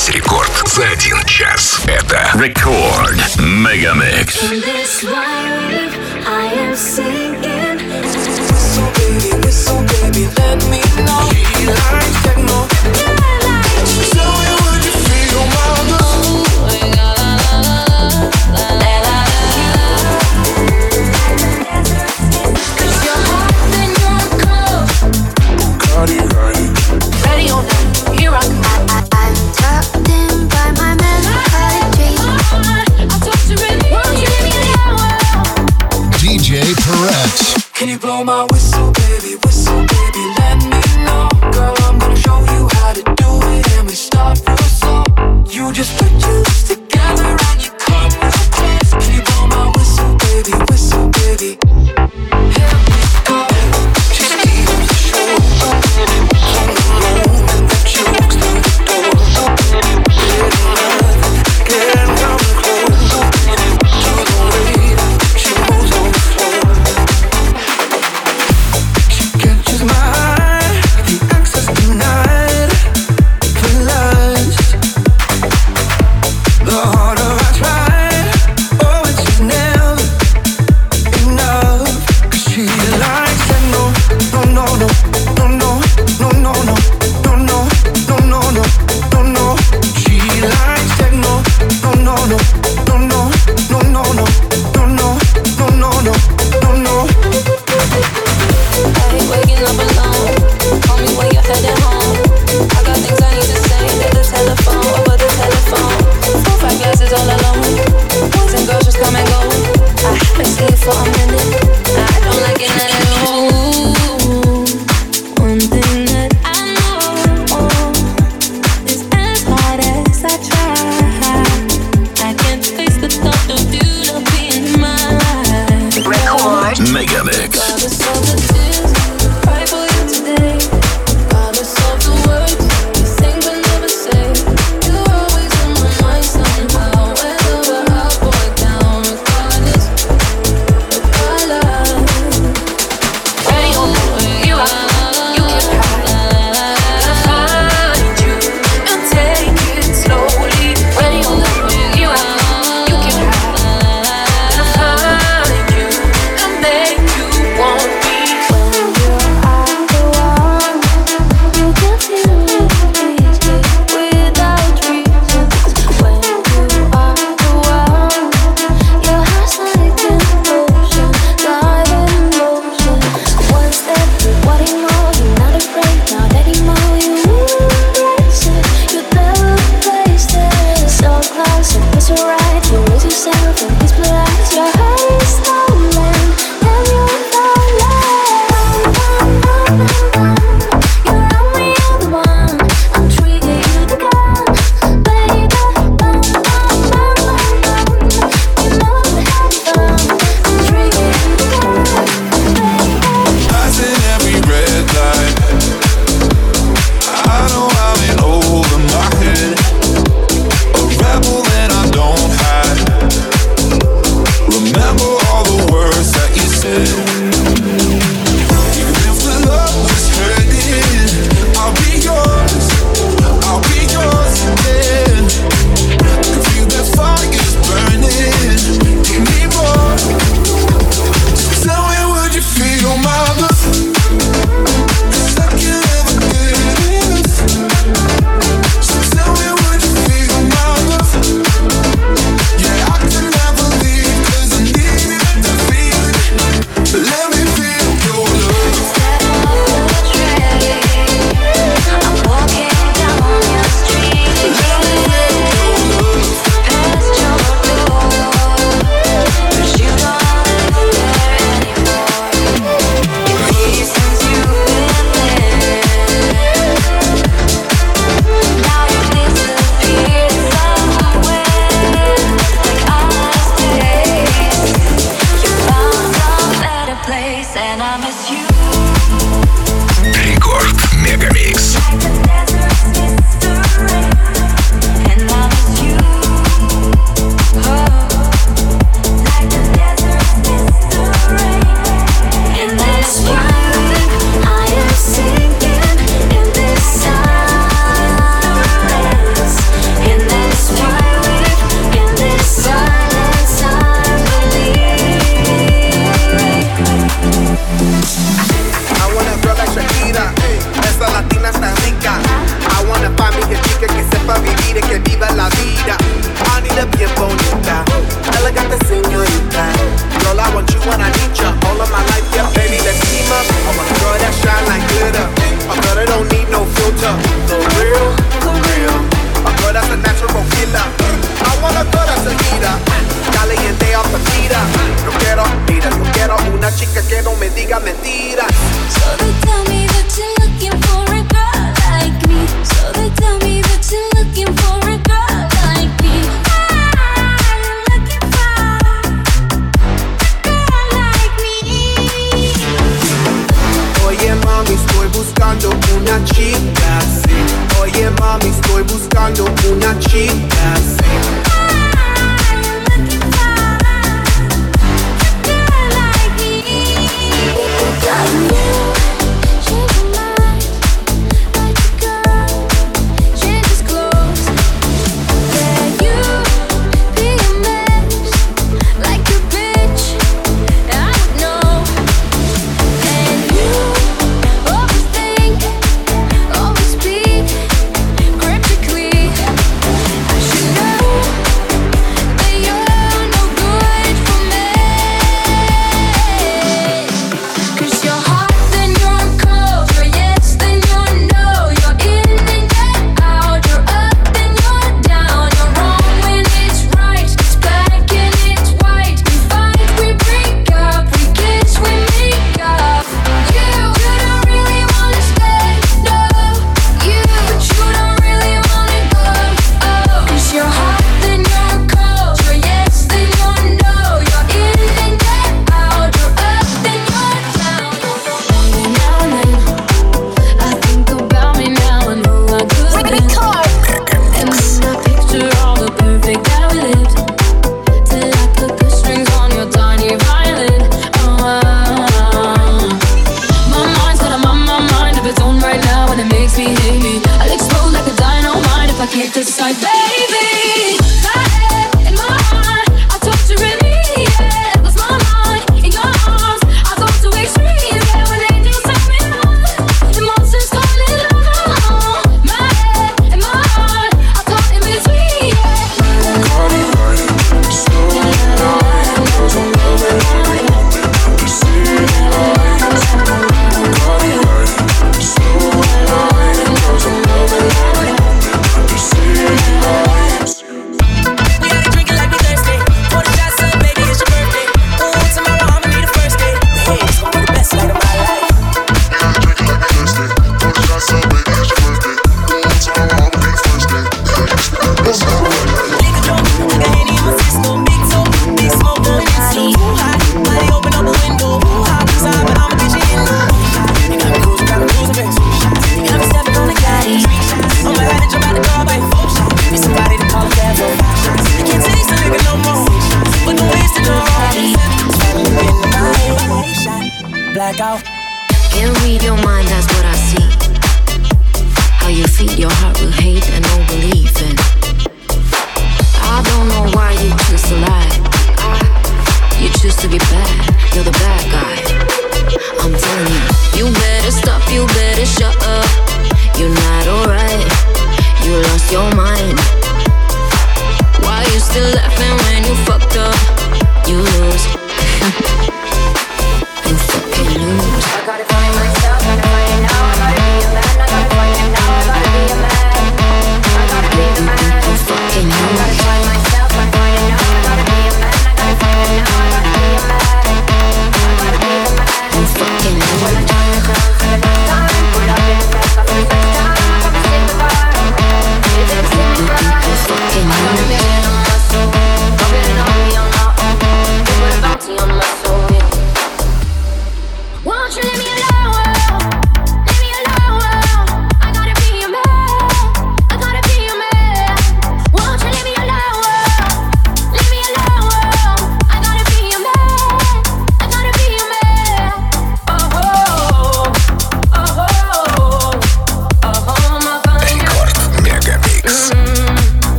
здесь рекорд за один час. Это рекорд Мегамикс. So baby, let me know. She likes techno.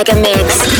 Mega Mix.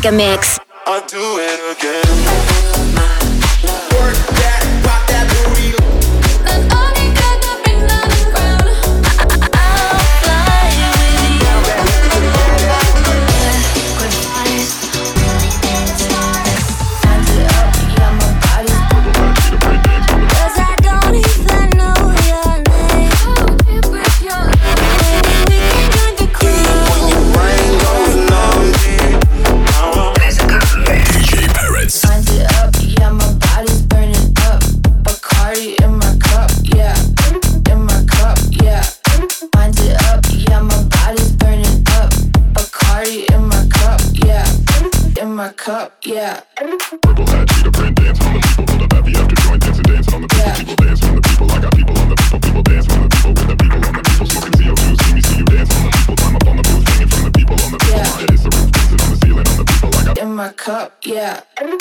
Mega Mix. Yeah. Everybody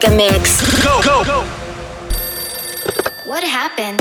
Mega Mix. Go, go, go. What happened?